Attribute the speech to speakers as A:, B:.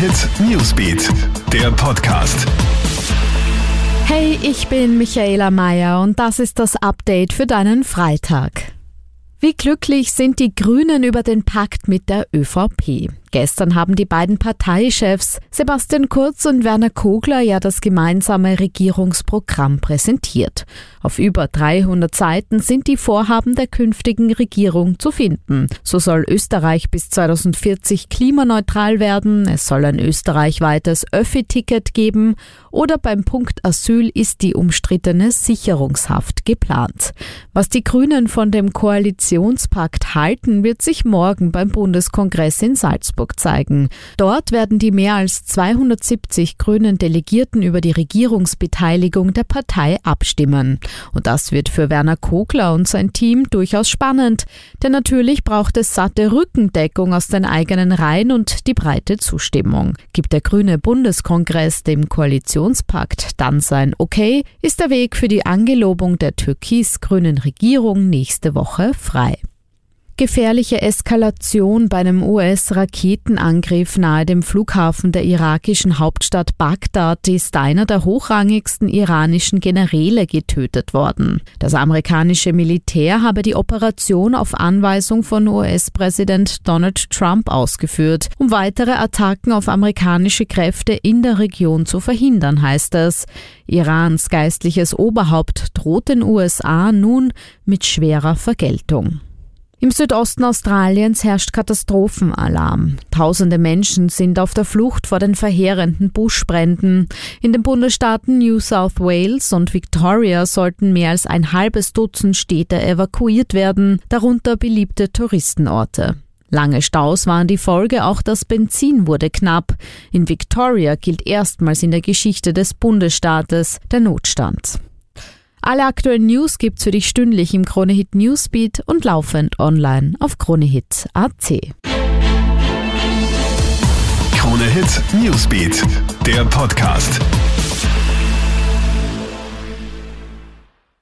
A: Hit Newsbeat, der Podcast.
B: Hey, ich bin Michaela Mayer und das ist das Update für deinen Freitag. Wie glücklich sind die Grünen über den Pakt mit der ÖVP? Gestern haben die beiden Parteichefs Sebastian Kurz und Werner Kogler ja das gemeinsame Regierungsprogramm präsentiert. Auf über 300 Seiten sind die Vorhaben der künftigen Regierung zu finden. So soll Österreich bis 2040 klimaneutral werden, es soll ein österreichweites Öffi-Ticket geben oder beim Punkt Asyl ist die umstrittene Sicherungshaft geplant. Was die Grünen von dem Koalitionspakt halten, wird sich morgen beim Bundeskongress in Salzburg Salzburg zeigen. Dort werden die mehr als 270 grünen Delegierten über die Regierungsbeteiligung der Partei abstimmen. Und das wird für Werner Kogler und sein Team durchaus spannend, denn natürlich braucht es satte Rückendeckung aus den eigenen Reihen und die breite Zustimmung. Gibt der grüne Bundeskongress dem Koalitionspakt dann sein Okay, ist der Weg für die Angelobung der türkis-grünen Regierung nächste Woche frei gefährliche Eskalation bei einem US-Raketenangriff nahe dem Flughafen der irakischen Hauptstadt Bagdad ist einer der hochrangigsten iranischen Generäle getötet worden. Das amerikanische Militär habe die Operation auf Anweisung von US-Präsident Donald Trump ausgeführt, um weitere Attacken auf amerikanische Kräfte in der Region zu verhindern, heißt es. Irans geistliches Oberhaupt droht den USA nun mit schwerer Vergeltung. Im Südosten Australiens herrscht Katastrophenalarm. Tausende Menschen sind auf der Flucht vor den verheerenden Buschbränden. In den Bundesstaaten New South Wales und Victoria sollten mehr als ein halbes Dutzend Städte evakuiert werden, darunter beliebte Touristenorte. Lange Staus waren die Folge, auch das Benzin wurde knapp. In Victoria gilt erstmals in der Geschichte des Bundesstaates der Notstand. Alle aktuellen News gibt's für dich stündlich im Kronehit Newsbeat und laufend online auf kronehit.at.
A: Kronehit Newsbeat, der Podcast.